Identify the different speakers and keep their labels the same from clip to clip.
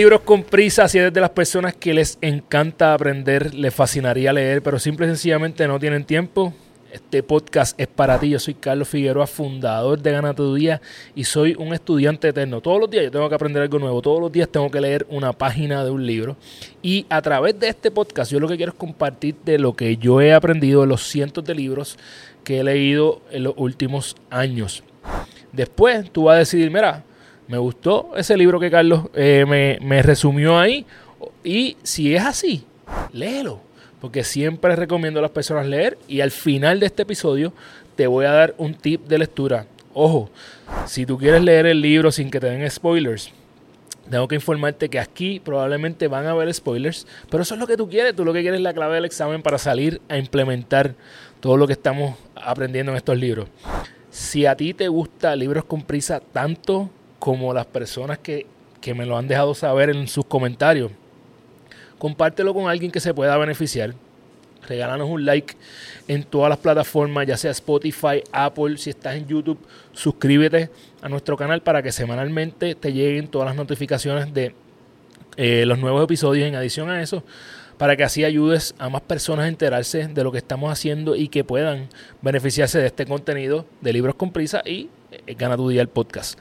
Speaker 1: Libros con Prisa, si eres de las personas que les encanta aprender, les fascinaría leer, pero simple y sencillamente no tienen tiempo, este podcast es para ti. Yo soy Carlos Figueroa, fundador de Gana tu Día y soy un estudiante eterno. Todos los días yo tengo que aprender algo nuevo. Todos los días tengo que leer una página de un libro. Y a través de este podcast yo lo que quiero es compartir de lo que yo he aprendido de los cientos de libros que he leído en los últimos años. Después tú vas a decidir, mira, me gustó ese libro que Carlos eh, me, me resumió ahí. Y si es así, léelo porque siempre recomiendo a las personas leer y al final de este episodio te voy a dar un tip de lectura. Ojo, si tú quieres leer el libro sin que te den spoilers, tengo que informarte que aquí probablemente van a haber spoilers, pero eso es lo que tú quieres, tú lo que quieres es la clave del examen para salir a implementar todo lo que estamos aprendiendo en estos libros. Si a ti te gusta libros con prisa tanto como las personas que, que me lo han dejado saber en sus comentarios, compártelo con alguien que se pueda beneficiar. Regálanos un like en todas las plataformas, ya sea Spotify, Apple, si estás en YouTube, suscríbete a nuestro canal para que semanalmente te lleguen todas las notificaciones de eh, los nuevos episodios. En adición a eso, para que así ayudes a más personas a enterarse de lo que estamos haciendo y que puedan beneficiarse de este contenido de Libros con Prisa y eh, Gana tu Día el podcast.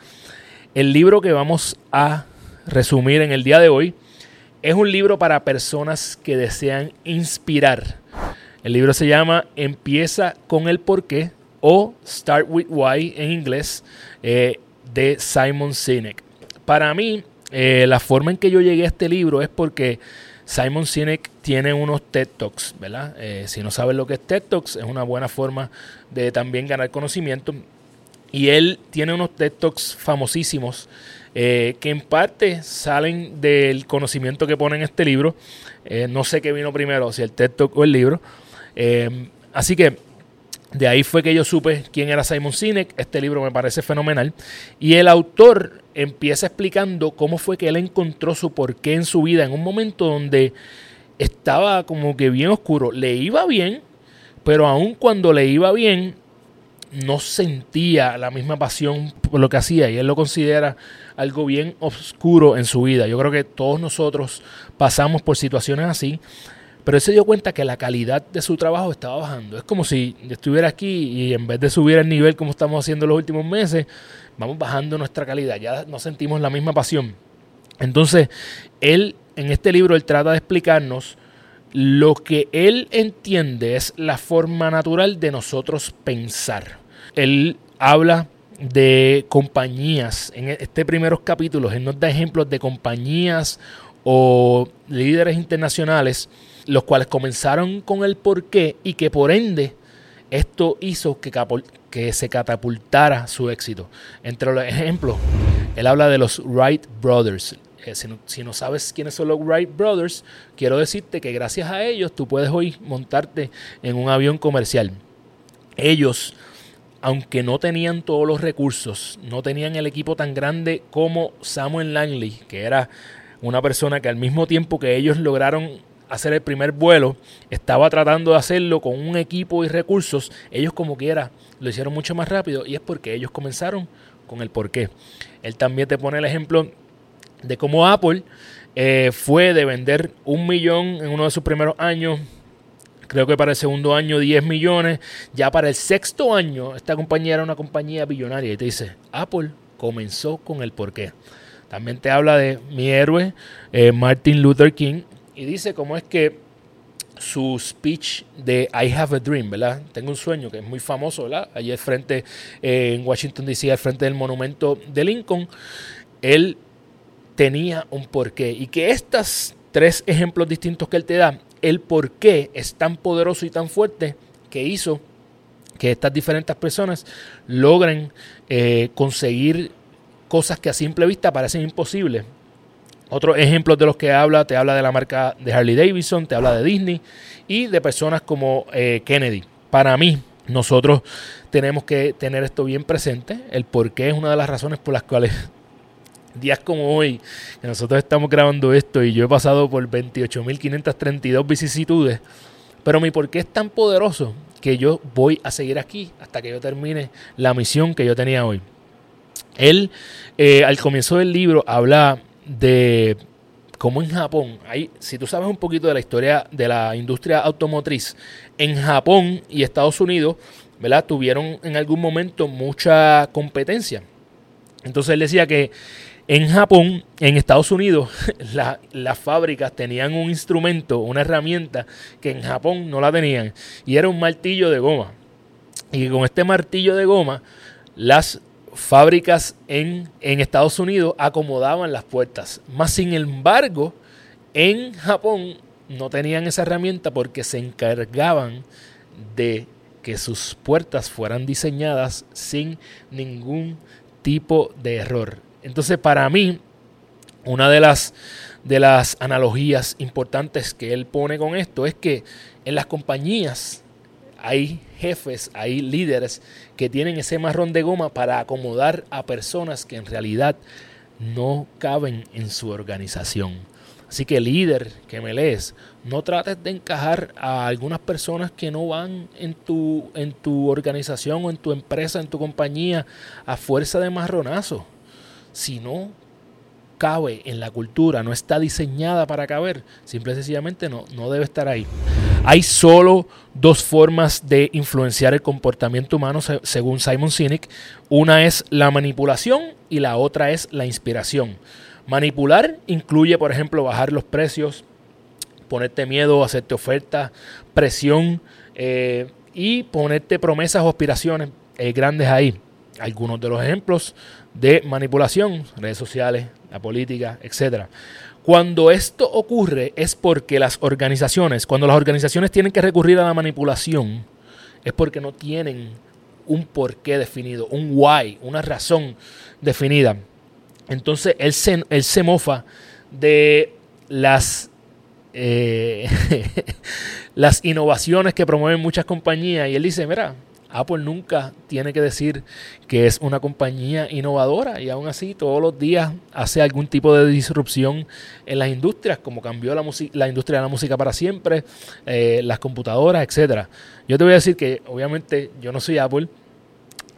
Speaker 1: El libro que vamos a resumir en el día de hoy es un libro para personas que desean inspirar. El libro se llama Empieza con el porqué o Start with Why en inglés eh, de Simon Sinek. Para mí, eh, la forma en que yo llegué a este libro es porque Simon Sinek tiene unos TED Talks, ¿verdad? Eh, si no sabes lo que es TED Talks, es una buena forma de también ganar conocimiento. Y él tiene unos TED Talks famosísimos eh, que en parte salen del conocimiento que pone en este libro. Eh, no sé qué vino primero, si el TED Talk o el libro. Eh, así que de ahí fue que yo supe quién era Simon Sinek. Este libro me parece fenomenal. Y el autor empieza explicando cómo fue que él encontró su porqué en su vida en un momento donde estaba como que bien oscuro. Le iba bien, pero aun cuando le iba bien, no sentía la misma pasión por lo que hacía y él lo considera algo bien oscuro en su vida. Yo creo que todos nosotros pasamos por situaciones así, pero él se dio cuenta que la calidad de su trabajo estaba bajando. Es como si estuviera aquí y en vez de subir el nivel como estamos haciendo los últimos meses, vamos bajando nuestra calidad, ya no sentimos la misma pasión. Entonces, él en este libro él trata de explicarnos lo que él entiende es la forma natural de nosotros pensar. Él habla de compañías. En este primeros capítulos, él nos da ejemplos de compañías o líderes internacionales, los cuales comenzaron con el porqué y que por ende esto hizo que, se catapultara su éxito. Entre los ejemplos, él habla de los Wright Brothers. Eh, si, no, si, no, sabes quiénes son los Wright Brothers, quiero decirte que gracias a ellos tú puedes hoy montarte en un avión comercial. Ellos aunque no tenían todos los recursos, no tenían el equipo tan grande como Samuel Langley, que era una persona que al mismo tiempo que ellos lograron hacer el primer vuelo, estaba tratando de hacerlo con un equipo y recursos, ellos como quiera lo hicieron mucho más rápido y es porque ellos comenzaron con el porqué. Él también te pone el ejemplo de cómo Apple eh, fue de vender un millón en uno de sus primeros años Creo que para el segundo año 10 millones. Ya para el sexto año, esta compañía era una compañía billonaria. Y te dice, Apple comenzó con el porqué. También te habla de mi héroe, eh, Martin Luther King. Y dice cómo es que su speech de I Have a Dream, ¿verdad? Tengo un sueño que es muy famoso, ¿verdad? Allí al frente, eh, en Washington DC, al frente del monumento de Lincoln. Él tenía un porqué. Y que estos tres ejemplos distintos que él te da el por qué es tan poderoso y tan fuerte que hizo que estas diferentes personas logren eh, conseguir cosas que a simple vista parecen imposibles. Otros ejemplos de los que habla, te habla de la marca de Harley Davidson, te habla de Disney y de personas como eh, Kennedy. Para mí, nosotros tenemos que tener esto bien presente. El por qué es una de las razones por las cuales días como hoy, que nosotros estamos grabando esto y yo he pasado por 28.532 vicisitudes, pero mi porqué es tan poderoso que yo voy a seguir aquí hasta que yo termine la misión que yo tenía hoy. Él, eh, al comienzo del libro, habla de como en Japón, si tú sabes un poquito de la historia de la industria automotriz, en Japón y Estados Unidos, ¿verdad? Tuvieron en algún momento mucha competencia. Entonces él decía que en Japón, en Estados Unidos, las fábricas tenían un instrumento, una herramienta que en Japón no la tenían, y era un martillo de goma. Y con este martillo de goma, las fábricas en, en Estados Unidos acomodaban las puertas. Más sin embargo, en Japón no tenían esa herramienta porque se encargaban de que sus puertas fueran diseñadas sin ningún tipo de error. Entonces, para mí, una de las, de las analogías importantes que él pone con esto es que en las compañías hay jefes, hay líderes que tienen ese marrón de goma para acomodar a personas que en realidad no caben en su organización. Así que líder que me lees, no trates de encajar a algunas personas que no van en tu, en tu organización o en tu empresa, en tu compañía, a fuerza de marronazo. Si no cabe en la cultura, no está diseñada para caber, simple y sencillamente no, no debe estar ahí. Hay solo dos formas de influenciar el comportamiento humano según Simon Sinek. Una es la manipulación y la otra es la inspiración. Manipular incluye, por ejemplo, bajar los precios, ponerte miedo, hacerte ofertas, presión eh, y ponerte promesas o aspiraciones eh, grandes ahí. Algunos de los ejemplos de manipulación, redes sociales, la política, etc. Cuando esto ocurre es porque las organizaciones, cuando las organizaciones tienen que recurrir a la manipulación, es porque no tienen un porqué definido, un why, una razón definida. Entonces él se, mofa de las, eh, las innovaciones que promueven muchas compañías y él dice, mira, Apple nunca tiene que decir que es una compañía innovadora y aún así todos los días hace algún tipo de disrupción en las industrias, como cambió la, industria de la música para siempre, eh, las computadoras, etc. Yo te voy a decir que obviamente yo no soy Apple,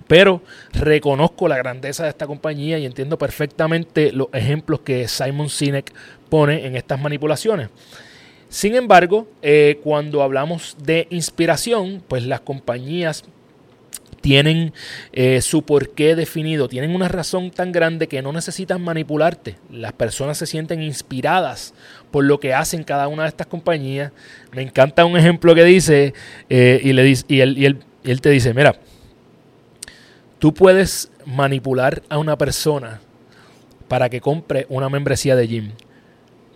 Speaker 1: pero reconozco la grandeza de esta compañía y entiendo perfectamente los ejemplos que Simon Sinek pone en estas manipulaciones. Sin embargo, eh, cuando hablamos de inspiración, pues las compañías tienen eh, su porqué definido, tienen una razón tan grande que no necesitan manipularte. Las personas se sienten inspiradas por lo que hacen cada una de estas compañías. Me encanta un ejemplo que dice, eh, y, le dice él, y, él, y él te dice, mira, tú puedes manipular a una persona para que compre una membresía de gym.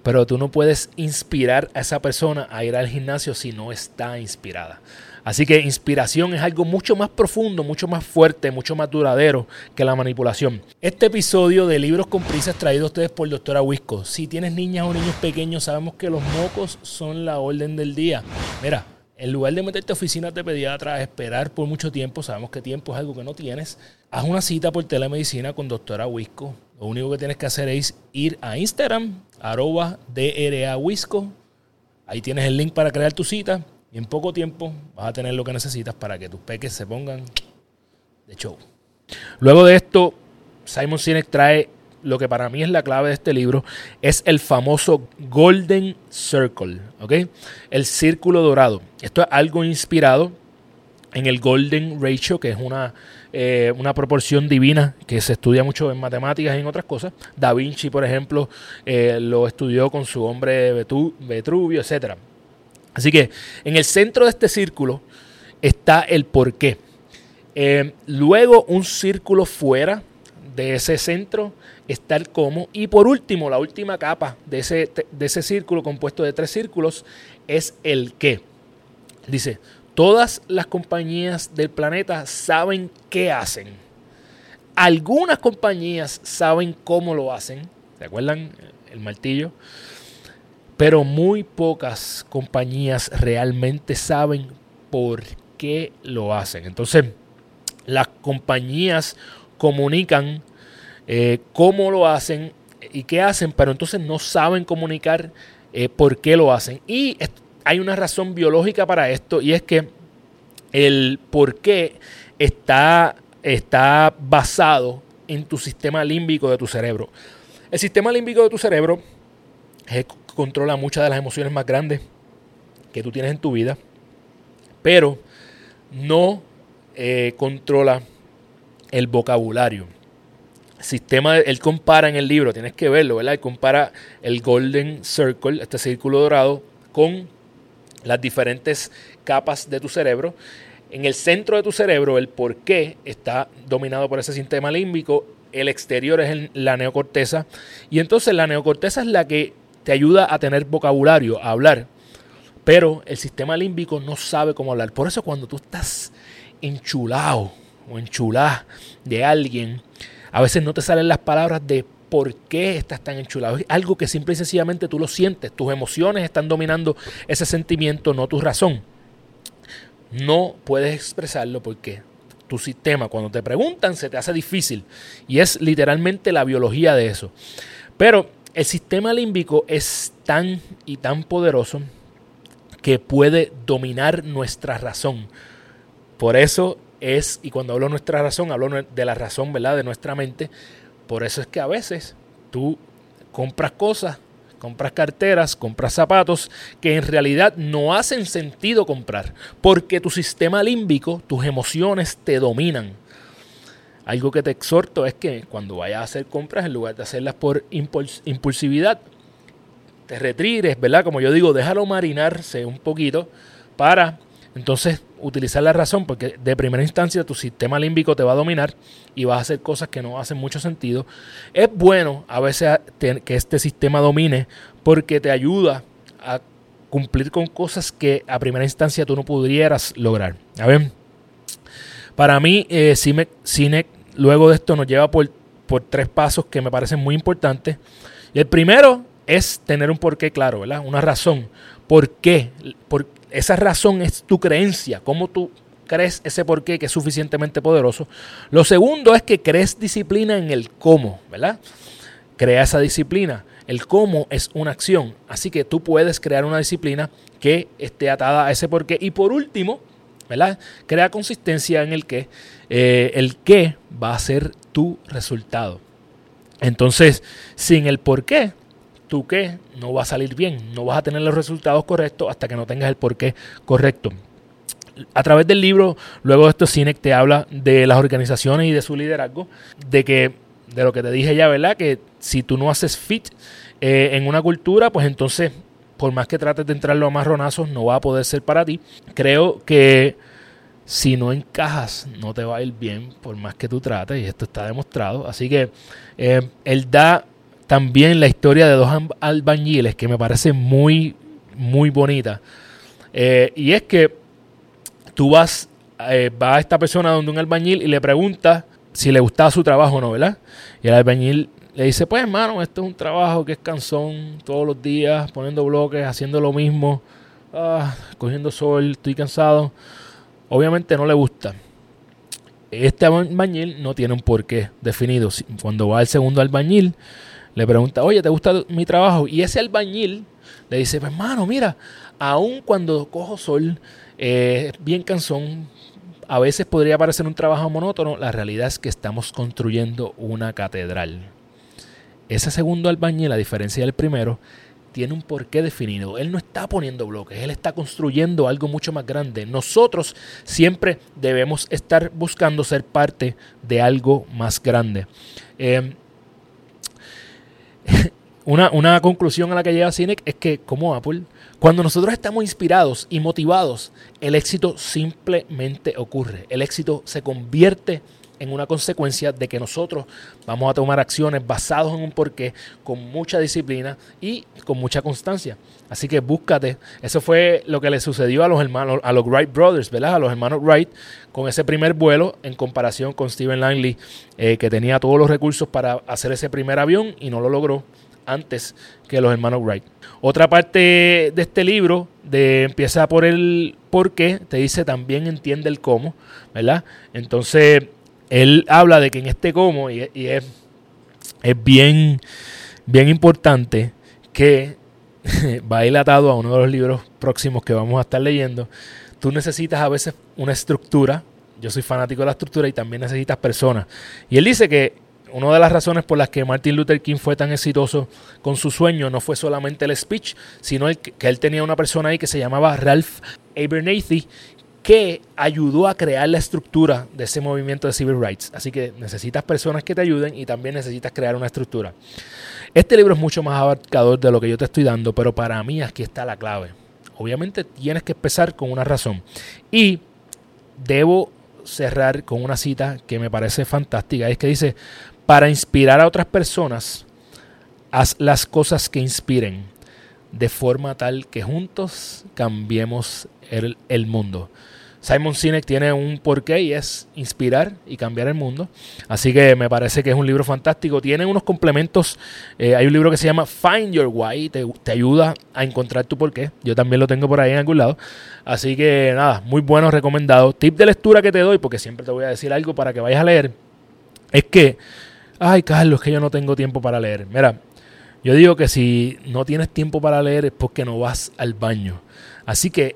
Speaker 1: Pero tú no puedes inspirar a esa persona a ir al gimnasio si no está inspirada. Así que inspiración es algo mucho más profundo, mucho más fuerte, mucho más duradero que la manipulación. Este episodio de Libros con Prisas traído a ustedes por Doctora Wisco. Si tienes niñas o niños pequeños, sabemos que los mocos son la orden del día. Mira, en lugar de meterte a oficinas de pediatra esperar por mucho tiempo, sabemos que tiempo es algo que no tienes, haz una cita por telemedicina con Doctora Wisco. Lo único que tienes que hacer es ir a Instagram, arroba DRA Wisco. Ahí tienes el link para crear tu cita y en poco tiempo vas a tener lo que necesitas para que tus peques se pongan de show. Luego de esto, Simon Sinek trae lo que para mí es la clave de este libro, es el famoso Golden Circle, ¿ok? El círculo dorado. Esto es algo inspirado en el Golden Ratio, que es una, eh, una proporción divina que se estudia mucho en matemáticas y en otras cosas. Da Vinci, por ejemplo, eh, lo estudió con su hombre Vetruvio, etc. Así que en el centro de este círculo está el porqué. Eh, luego un círculo fuera de ese centro está el cómo. Y por último, la última capa de ese, de ese círculo compuesto de tres círculos es el qué. Dice, todas las compañías del planeta saben qué hacen. Algunas compañías saben cómo lo hacen. ¿Se acuerdan? El martillo pero muy pocas compañías realmente saben por qué lo hacen. Entonces, las compañías comunican eh, cómo lo hacen y qué hacen, pero entonces no saben comunicar eh, por qué lo hacen. Y hay una razón biológica para esto y es que el por qué está, está basado en tu sistema límbico de tu cerebro. El sistema límbico de tu cerebro controla muchas de las emociones más grandes que tú tienes en tu vida, pero no eh, controla el vocabulario. Sistema, él compara en el libro, tienes que verlo, ¿verdad? Él compara el Golden Circle, este círculo dorado, con las diferentes capas de tu cerebro. En el centro de tu cerebro, el por qué está dominado por ese sistema límbico, el exterior es la neocorteza, y entonces la neocorteza es la que te ayuda a tener vocabulario, a hablar, pero el sistema límbico no sabe cómo hablar. Por eso cuando tú estás enchulado o enchulada de alguien, a veces no te salen las palabras de por qué estás tan enchulado. Es algo que simple y sencillamente tú lo sientes. Tus emociones están dominando ese sentimiento, no tu razón. No puedes expresarlo porque tu sistema, cuando te preguntan, se te hace difícil. Y es literalmente la biología de eso. Pero el sistema límbico es tan y tan poderoso que puede dominar nuestra razón. Por eso es, y cuando hablo de nuestra razón, hablo de la razón, ¿verdad? De nuestra mente. Por eso es que a veces tú compras cosas, compras carteras, compras zapatos que en realidad no hacen sentido comprar, porque tu sistema límbico, tus emociones te dominan. Algo que te exhorto es que cuando vayas a hacer compras, en lugar de hacerlas por impulsividad, te retires, ¿verdad? Como yo digo, déjalo marinarse un poquito para entonces, utilizar la razón, porque de primera instancia tu sistema límbico te va a dominar y vas a hacer cosas que no hacen mucho sentido. Es bueno a veces que este sistema domine porque te ayuda a cumplir con cosas que a primera instancia tú no pudieras lograr. A ver, para mí, eh, Cine, luego de esto nos lleva por, por tres pasos que me parecen muy importantes. el primero es tener un porqué claro, ¿verdad? Una razón. ¿Por qué? Por, esa razón es tu creencia, cómo tú crees ese porqué que es suficientemente poderoso. Lo segundo es que crees disciplina en el cómo, ¿verdad? Crea esa disciplina. El cómo es una acción, así que tú puedes crear una disciplina que esté atada a ese porqué. Y por último, ¿verdad? Crea consistencia en el que eh, el qué va a ser tu resultado. Entonces, sin el porqué, tú qué no va a salir bien, no vas a tener los resultados correctos hasta que no tengas el porqué correcto. A través del libro, luego de esto, Cinec te habla de las organizaciones y de su liderazgo, de que, de lo que te dije ya, ¿verdad? Que si tú no haces fit eh, en una cultura, pues entonces, por más que trates de entrarlo a marronazos, no va a poder ser para ti. Creo que si no encajas, no te va a ir bien, por más que tú trates, y esto está demostrado. Así que eh, él da también la historia de dos albañiles que me parece muy, muy bonita. Eh, y es que tú vas, eh, a esta persona donde un albañil y le pregunta si le gustaba su trabajo o no, ¿verdad? Y el albañil le dice, pues hermano, esto es un trabajo que es cansón todos los días, poniendo bloques, haciendo lo mismo, ah, cogiendo sol, estoy cansado. Obviamente no le gusta. Este albañil no tiene un porqué definido. Cuando va el segundo albañil, le pregunta, oye, ¿te gusta mi trabajo? Y ese albañil le dice, pues hermano, mira, aun cuando cojo sol, eh, bien cansón, a veces podría parecer un trabajo monótono, la realidad es que estamos construyendo una catedral. Ese segundo albañil, a diferencia del primero, tiene un porqué definido. Él no está poniendo bloques, él está construyendo algo mucho más grande. Nosotros siempre debemos estar buscando ser parte de algo más grande. Eh, una, conclusión a la que llega Cinec es que, como Apple, cuando nosotros estamos inspirados y motivados, el éxito simplemente ocurre. El éxito se convierte en una consecuencia de que nosotros vamos a tomar acciones basadas en un porqué, con mucha disciplina y con mucha constancia. Así que búscate. Eso fue lo que le sucedió a los hermanos, a los Wright Brothers, ¿verdad? A los hermanos Wright, con ese primer vuelo en comparación con Steven Langley, eh, que tenía todos los recursos para hacer ese primer avión y no lo logró antes que los hermanos Wright. Otra parte de este libro empieza por el por qué, te dice también entiende el cómo, ¿verdad? Entonces, él habla de que en este cómo, y, es, es, bien, bien importante que va a ir atado a uno de los libros próximos que vamos a estar leyendo. Tú necesitas a veces una estructura. Yo soy fanático de la estructura y también necesitas personas. Y él dice que una de las razones por las que Martin Luther King fue tan exitoso con su sueño no fue solamente el speech, sino el que él tenía una persona ahí que se llamaba Ralph Abernathy, que ayudó a crear la estructura de ese movimiento de civil rights. Así que necesitas personas que te ayuden y también necesitas crear una estructura. Este libro es mucho más abarcador de lo que yo te estoy dando, pero para mí aquí está la clave. Obviamente tienes que empezar con una razón. Y debo cerrar con una cita que me parece fantástica. Es que dice, para inspirar a otras personas, haz las cosas que inspiren, de forma tal que juntos cambiemos el, el mundo. Simon Sinek tiene un porqué y es inspirar y cambiar el mundo. Así que me parece que es un libro fantástico. Tiene unos complementos. Eh, hay un libro que se llama Find Your Why. Te, te, ayuda a encontrar tu porqué. Yo también lo tengo por ahí en algún lado. Así que nada, muy bueno, recomendado. Tip de lectura que te doy, porque siempre te voy a decir algo para que vayas a leer. Es que, ay Carlos, que yo no tengo tiempo para leer. Mira, yo digo que si no tienes tiempo para leer es porque no vas al baño. Así que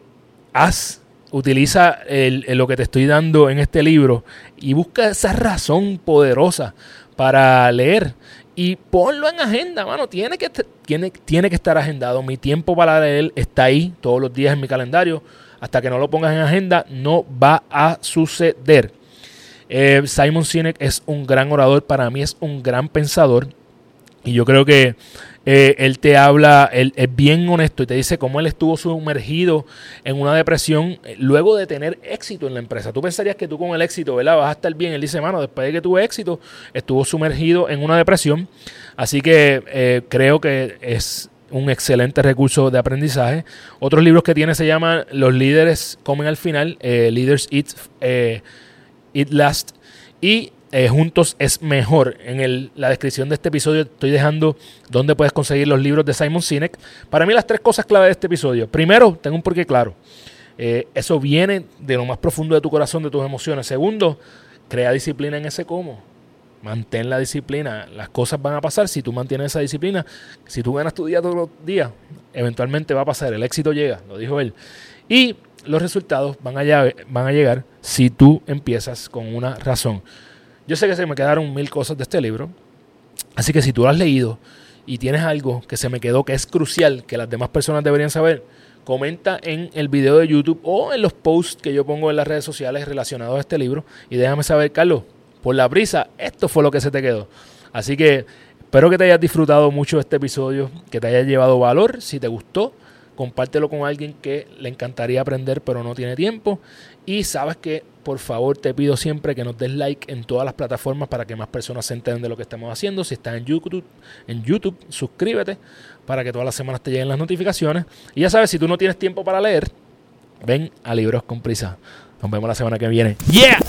Speaker 1: haz utiliza lo que te estoy dando en este libro y busca esa razón poderosa para leer y ponlo en agenda, mano. Tiene que, tiene, tiene que estar agendado. Mi tiempo para leer está ahí todos los días en mi calendario. Hasta que no lo pongas en agenda, no va a suceder. Eh, Simon Sinek es un gran orador, para mí es un gran pensador. Y yo creo que eh, él te habla, él es bien honesto y te dice cómo él estuvo sumergido en una depresión eh, luego de tener éxito en la empresa. Tú pensarías que tú con el éxito, ¿verdad? Vas a estar bien. Él dice, mano, después de que tuve éxito, estuvo sumergido en una depresión. Así que eh, creo que es un excelente recurso de aprendizaje. Otros libros que tiene se llaman Los líderes comen al final, Leaders Eat, Eat Last. Y eh, juntos es mejor. En la descripción de este episodio estoy dejando dónde puedes conseguir los libros de Simon Sinek. Para mí las tres cosas clave de este episodio. Primero, tengo un porqué claro. Eh, eso viene de lo más profundo de tu corazón, de tus emociones. Segundo, crea disciplina en ese cómo. Mantén la disciplina. Las cosas van a pasar si tú mantienes esa disciplina. Si tú ganas tu día todos los días, eventualmente va a pasar. El éxito llega, lo dijo él. Y los resultados van a, van a llegar si tú empiezas con una razón. Yo sé que se me quedaron mil cosas de este libro, así que si tú lo has leído y tienes algo que se me quedó que es crucial, que las demás personas deberían saber, comenta en el video de YouTube o en los posts que yo pongo en las redes sociales relacionados a este libro y déjame saber, Carlos, por la brisa, esto fue lo que se te quedó. Así que espero que te hayas disfrutado mucho este episodio, que te haya llevado valor, si te gustó compártelo con alguien que le encantaría aprender pero no tiene tiempo. Y sabes que por favor te pido siempre que nos des like en todas las plataformas para que más personas se enteren de lo que estamos haciendo. Si estás en YouTube, en YouTube, suscríbete para que todas las semanas te lleguen las notificaciones. Y ya sabes, si tú no tienes tiempo para leer, ven a Libros con Prisa. Nos vemos la semana que viene. ¡Yeah!